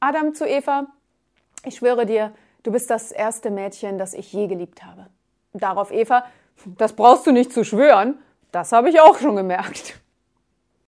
Adam zu Eva, ich schwöre dir, du bist das erste Mädchen, das ich je geliebt habe. Darauf Eva, das brauchst du nicht zu schwören, das habe ich auch schon gemerkt.